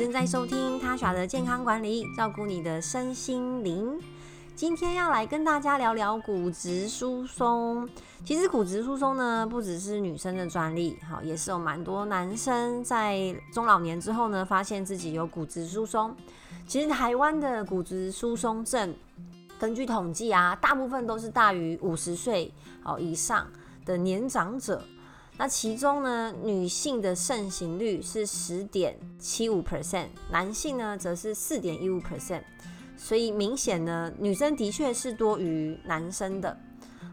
正在收听他耍的健康管理，照顾你的身心灵。今天要来跟大家聊聊骨质疏松。其实骨质疏松呢，不只是女生的专利，好，也是有蛮多男生在中老年之后呢，发现自己有骨质疏松。其实台湾的骨质疏松症，根据统计啊，大部分都是大于五十岁好以上的年长者。那其中呢，女性的盛行率是十点七五 percent，男性呢则是四点一五 percent，所以明显呢，女生的确是多于男生的。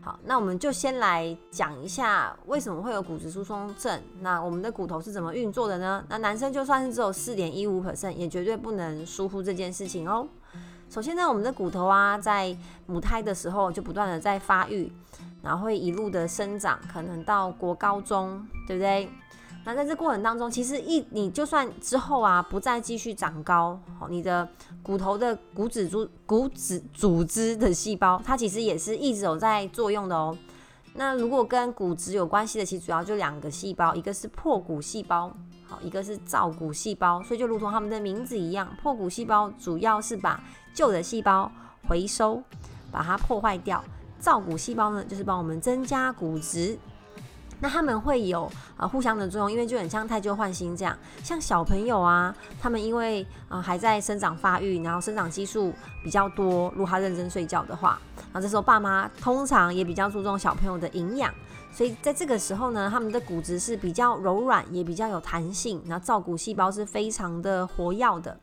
好，那我们就先来讲一下为什么会有骨质疏松症。那我们的骨头是怎么运作的呢？那男生就算是只有四点一五 percent，也绝对不能疏忽这件事情哦。首先呢，我们的骨头啊，在母胎的时候就不断的在发育。然后会一路的生长，可能到国高中，对不对？那在这过程当中，其实一你就算之后啊，不再继续长高，好，你的骨头的骨质组骨质组织的细胞，它其实也是一直有在作用的哦。那如果跟骨质有关系的，其实主要就两个细胞，一个是破骨细胞，好，一个是造骨细胞。所以就如同它们的名字一样，破骨细胞主要是把旧的细胞回收，把它破坏掉。造骨细胞呢，就是帮我们增加骨质，那他们会有啊互相的作用，因为就很像太旧换新这样。像小朋友啊，他们因为啊还在生长发育，然后生长激素比较多，如果他认真睡觉的话，然后这时候爸妈通常也比较注重小朋友的营养，所以在这个时候呢，他们的骨质是比较柔软，也比较有弹性，然后造骨细胞是非常的活跃的。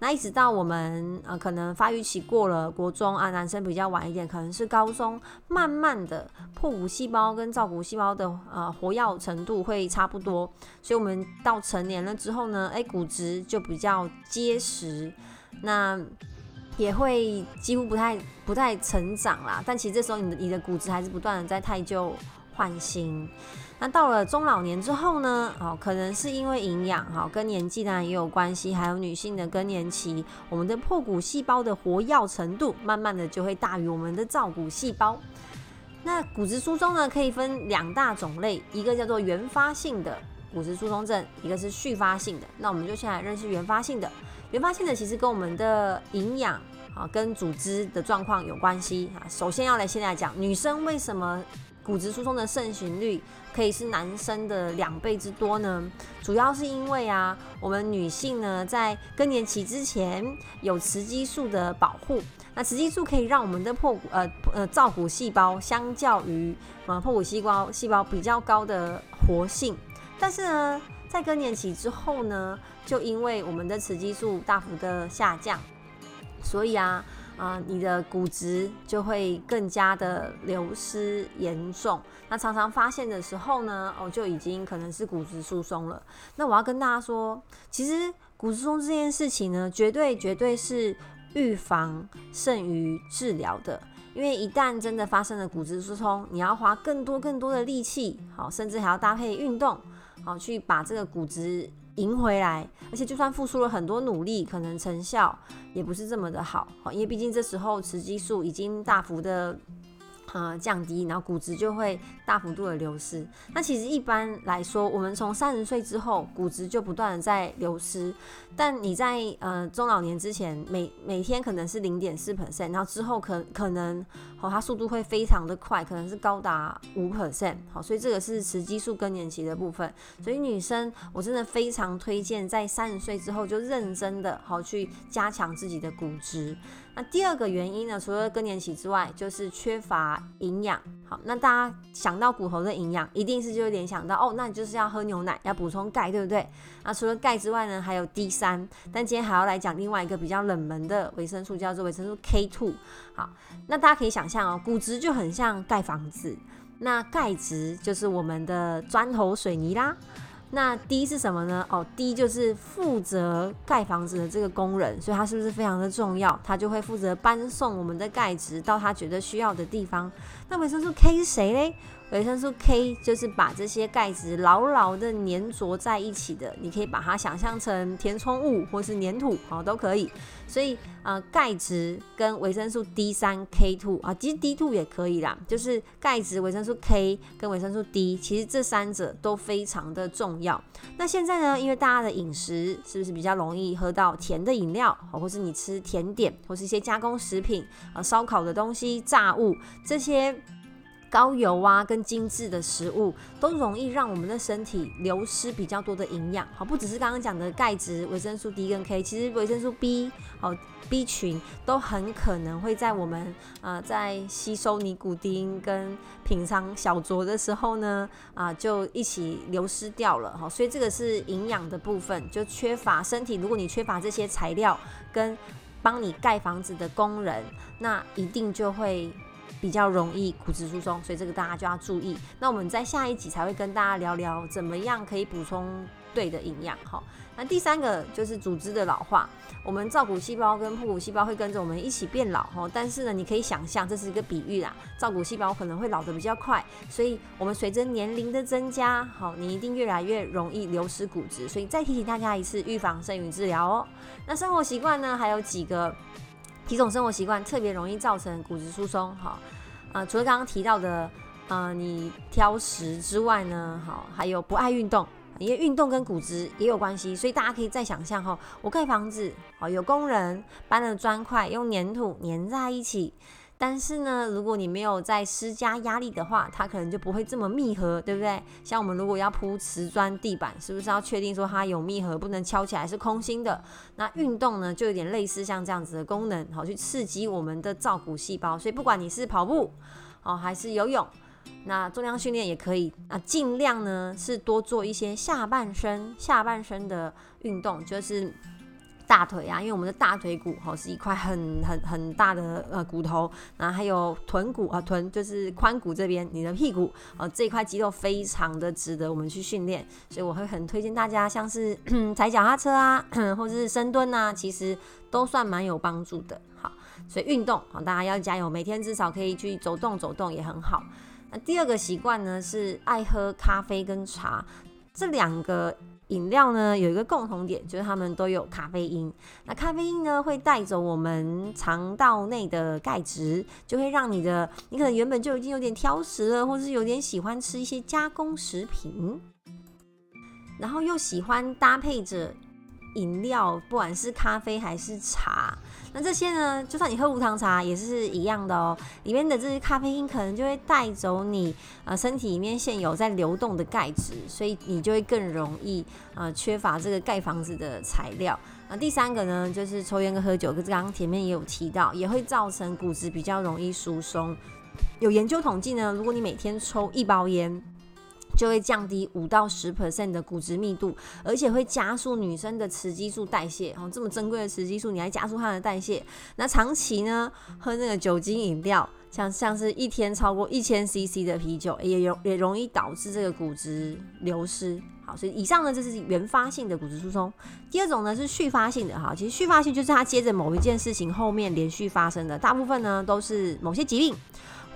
那一直到我们呃可能发育期过了国中啊，男生比较晚一点，可能是高中，慢慢的破骨细胞跟造骨细胞的呃活跃程度会差不多，所以我们到成年了之后呢，哎骨质就比较结实，那也会几乎不太不太成长啦，但其实这时候你的你的骨质还是不断的在太旧换新。那到了中老年之后呢？哦，可能是因为营养，哈，跟年纪当然也有关系，还有女性的更年期，我们的破骨细胞的活跃程度，慢慢的就会大于我们的造骨细胞。那骨质疏松呢，可以分两大种类，一个叫做原发性的骨质疏松症，一个是续发性的。那我们就先来认识原发性的。原发性的其实跟我们的营养啊，跟组织的状况有关系啊。首先要来先来讲，女生为什么？骨质疏松的盛行率可以是男生的两倍之多呢，主要是因为啊，我们女性呢在更年期之前有雌激素的保护，那雌激素可以让我们的破骨呃呃造骨细胞相较于呃破骨细胞细胞比较高的活性，但是呢，在更年期之后呢，就因为我们的雌激素大幅的下降，所以啊。啊，你的骨质就会更加的流失严重。那常常发现的时候呢，哦，就已经可能是骨质疏松了。那我要跟大家说，其实骨质疏松这件事情呢，绝对绝对是预防胜于治疗的。因为一旦真的发生了骨质疏松，你要花更多更多的力气，好，甚至还要搭配运动，好，去把这个骨质。赢回来，而且就算付出了很多努力，可能成效也不是这么的好，因为毕竟这时候雌激素已经大幅的。呃，降低，然后骨质就会大幅度的流失。那其实一般来说，我们从三十岁之后，骨质就不断的在流失。但你在呃中老年之前，每每天可能是零点四 percent，然后之后可可能哦，它速度会非常的快，可能是高达五 percent。好，所以这个是雌激素更年期的部分。所以女生，我真的非常推荐在三十岁之后就认真的好去加强自己的骨质。那第二个原因呢，除了更年期之外，就是缺乏营养。好，那大家想到骨头的营养，一定是就会联想到哦，那你就是要喝牛奶，要补充钙，对不对？那除了钙之外呢，还有 D 三。但今天还要来讲另外一个比较冷门的维生素，叫做维生素 K two。好，那大家可以想象哦，骨质就很像盖房子，那钙质就是我们的砖头水泥啦。那 D 是什么呢？哦，D 就是负责盖房子的这个工人，所以他是不是非常的重要？他就会负责搬送我们的钙质到他觉得需要的地方。那维生素 K 是谁嘞？维生素 K 就是把这些钙质牢牢的粘着在一起的，你可以把它想象成填充物或是粘土，好都可以。所以呃，钙质跟维生素 D 三 K two 啊，其实 D two 也可以啦，就是钙质、维生素 K 跟维生素 D，其实这三者都非常的重要。那现在呢，因为大家的饮食是不是比较容易喝到甜的饮料，或是你吃甜点，或是一些加工食品啊、烧烤的东西、炸物这些。高油啊，跟精致的食物都容易让我们的身体流失比较多的营养。好，不只是刚刚讲的钙质、维生素 D 跟 K，其实维生素 B 好 B 群都很可能会在我们呃在吸收尼古丁跟品尝小酌的时候呢啊就一起流失掉了。好，所以这个是营养的部分，就缺乏身体。如果你缺乏这些材料跟帮你盖房子的工人，那一定就会。比较容易骨质疏松，所以这个大家就要注意。那我们在下一集才会跟大家聊聊怎么样可以补充对的营养。哈，那第三个就是组织的老化，我们造骨细胞跟破骨细胞会跟着我们一起变老。哈，但是呢，你可以想象这是一个比喻啦，造骨细胞可能会老得比较快，所以我们随着年龄的增加，好，你一定越来越容易流失骨质。所以再提醒大家一次，预防胜于治疗哦。那生活习惯呢，还有几个。几种生活习惯特别容易造成骨质疏松，哈，啊，除了刚刚提到的，啊，你挑食之外呢，好，还有不爱运动，因为运动跟骨质也有关系，所以大家可以再想象哈，我盖房子，好，有工人搬了砖块，用粘土粘在一起。但是呢，如果你没有在施加压力的话，它可能就不会这么密合，对不对？像我们如果要铺瓷砖地板，是不是要确定说它有密合，不能敲起来是空心的？那运动呢，就有点类似像这样子的功能，好去刺激我们的造骨细胞。所以不管你是跑步哦，还是游泳，那重量训练也可以。那尽量呢是多做一些下半身下半身的运动，就是。大腿啊，因为我们的大腿骨哈是一块很很很大的呃骨头，然后还有臀骨啊，臀就是髋骨这边，你的屁股啊这一块肌肉非常的值得我们去训练，所以我会很推荐大家，像是 踩脚踏车啊，或者是深蹲啊，其实都算蛮有帮助的。好，所以运动好，大家要加油，每天至少可以去走动走动也很好。那第二个习惯呢是爱喝咖啡跟茶，这两个。饮料呢有一个共同点，就是它们都有咖啡因。那咖啡因呢会带走我们肠道内的钙质，就会让你的你可能原本就已经有点挑食了，或是有点喜欢吃一些加工食品，然后又喜欢搭配着饮料，不管是咖啡还是茶。那这些呢，就算你喝无糖茶也是一样的哦。里面的这些咖啡因可能就会带走你呃身体里面现有在流动的钙质，所以你就会更容易呃缺乏这个盖房子的材料。那第三个呢，就是抽烟跟喝酒，跟刚刚前面也有提到，也会造成骨质比较容易疏松。有研究统计呢，如果你每天抽一包烟。就会降低五到十 percent 的骨质密度，而且会加速女生的雌激素代谢。哦，这么珍贵的雌激素，你还加速它的代谢？那长期呢，喝那个酒精饮料，像像是一天超过一千 CC 的啤酒，也容也容易导致这个骨质流失。好，所以以上呢，这是原发性的骨质疏松。第二种呢是续发性的。哈，其实续发性就是它接着某一件事情后面连续发生的，大部分呢都是某些疾病。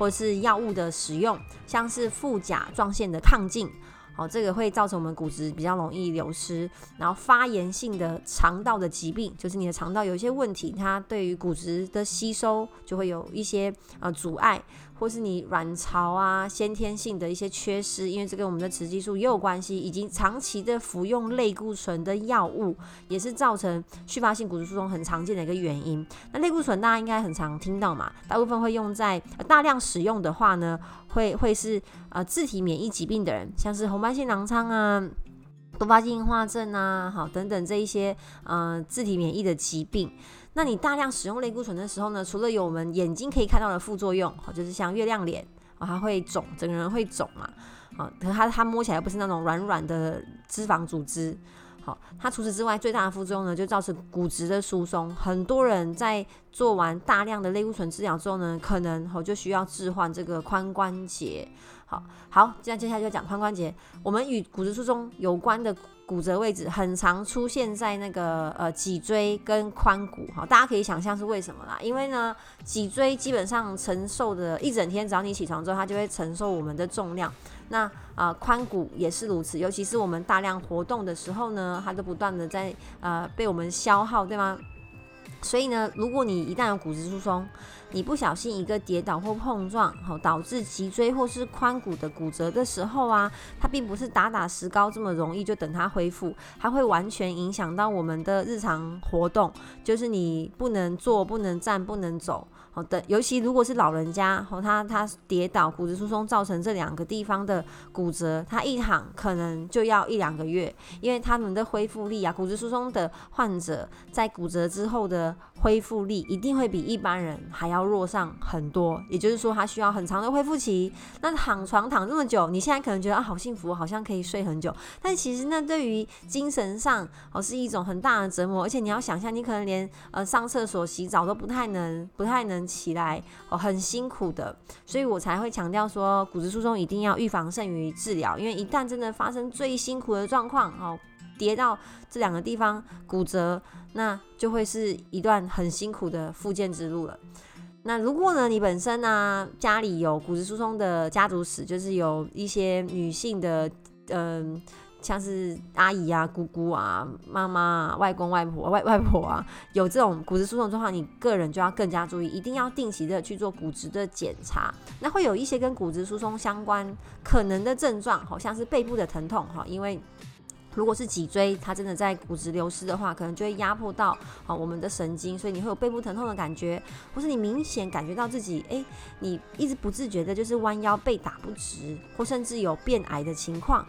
或是药物的使用，像是副甲状腺的亢进，好，这个会造成我们骨质比较容易流失。然后发炎性的肠道的疾病，就是你的肠道有一些问题，它对于骨质的吸收就会有一些呃阻碍。或是你卵巢啊先天性的一些缺失，因为这跟我们的雌激素也有关系，以及长期的服用类固醇的药物，也是造成续发性骨质疏松很常见的一个原因。那类固醇大家应该很常听到嘛，大部分会用在大量使用的话呢，会会是呃自体免疫疾病的人，像是红斑性狼疮啊、多发性硬化症啊，好等等这一些呃自体免疫的疾病。那你大量使用类固醇的时候呢，除了有我们眼睛可以看到的副作用，好，就是像月亮脸，啊，它会肿，整个人会肿嘛，好，可它它摸起来不是那种软软的脂肪组织，好，它除此之外最大的副作用呢，就造成骨质的疏松。很多人在做完大量的类固醇治疗之后呢，可能好就需要置换这个髋关节。好，好，这样接下来就讲髋关节。我们与骨质疏松有关的骨折位置，很常出现在那个呃脊椎跟髋骨。哈，大家可以想象是为什么啦？因为呢，脊椎基本上承受的一整天，只要你起床之后，它就会承受我们的重量。那啊，髋骨也是如此，尤其是我们大量活动的时候呢，它都不断的在呃被我们消耗，对吗？所以呢，如果你一旦有骨质疏松，你不小心一个跌倒或碰撞，好导致脊椎或是髋骨的骨折的时候啊，它并不是打打石膏这么容易就等它恢复，它会完全影响到我们的日常活动，就是你不能坐、不能站、不能走。好的，尤其如果是老人家，哦，他他跌倒，骨质疏松造成这两个地方的骨折，他一躺可能就要一两个月，因为他们的恢复力啊，骨质疏松的患者在骨折之后的恢复力一定会比一般人还要弱上很多，也就是说，他需要很长的恢复期。那躺床躺这么久，你现在可能觉得啊，好幸福，好像可以睡很久，但其实那对于精神上哦是一种很大的折磨，而且你要想象，你可能连呃上厕所、洗澡都不太能，不太能。起来哦，很辛苦的，所以我才会强调说，骨质疏松一定要预防胜于治疗，因为一旦真的发生最辛苦的状况，哦，跌到这两个地方骨折，那就会是一段很辛苦的复健之路了。那如果呢，你本身呢家里有骨质疏松的家族史，就是有一些女性的，嗯。像是阿姨啊、姑姑啊、妈妈、外公外婆、外外婆啊，有这种骨质疏松状况，你个人就要更加注意，一定要定期的去做骨质的检查。那会有一些跟骨质疏松相关可能的症状，好像是背部的疼痛哈，因为如果是脊椎它真的在骨质流失的话，可能就会压迫到啊我们的神经，所以你会有背部疼痛的感觉，或是你明显感觉到自己哎，你一直不自觉的就是弯腰背打不直，或甚至有变矮的情况。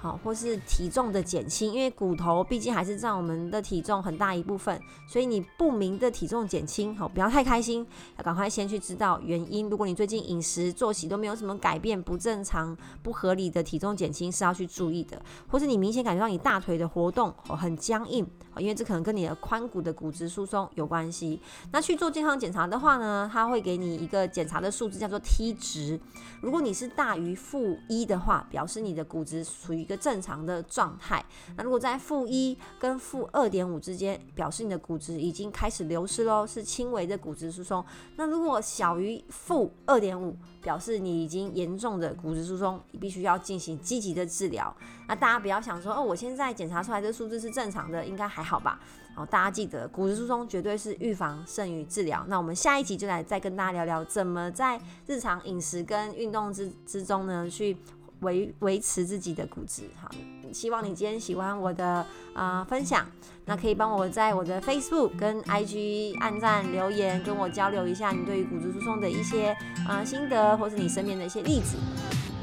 好，或是体重的减轻，因为骨头毕竟还是占我们的体重很大一部分，所以你不明的体重减轻，好，不要太开心，要赶快先去知道原因。如果你最近饮食作息都没有什么改变，不正常、不合理的体重减轻是要去注意的，或是你明显感觉到你大腿的活动哦很僵硬，因为这可能跟你的髋骨的骨质疏松有关系。那去做健康检查的话呢，他会给你一个检查的数字叫做 T 值，如果你是大于负一的话，表示你的骨质属于。一个正常的状态，那如果在负一跟负二点五之间，表示你的骨质已经开始流失喽，是轻微的骨质疏松。那如果小于负二点五，表示你已经严重的骨质疏松，你必须要进行积极的治疗。那大家不要想说，哦，我现在检查出来的数字是正常的，应该还好吧？好，大家记得，骨质疏松绝对是预防胜于治疗。那我们下一集就来再跟大家聊聊，怎么在日常饮食跟运动之之中呢，去。维维持自己的骨质，好，希望你今天喜欢我的啊分享，那可以帮我在我的 Facebook 跟 IG 按赞留言，跟我交流一下你对于骨质疏松的一些啊心得，或是你身边的一些例子。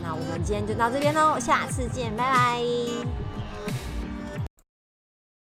那我们今天就到这边喽，下次见，拜拜。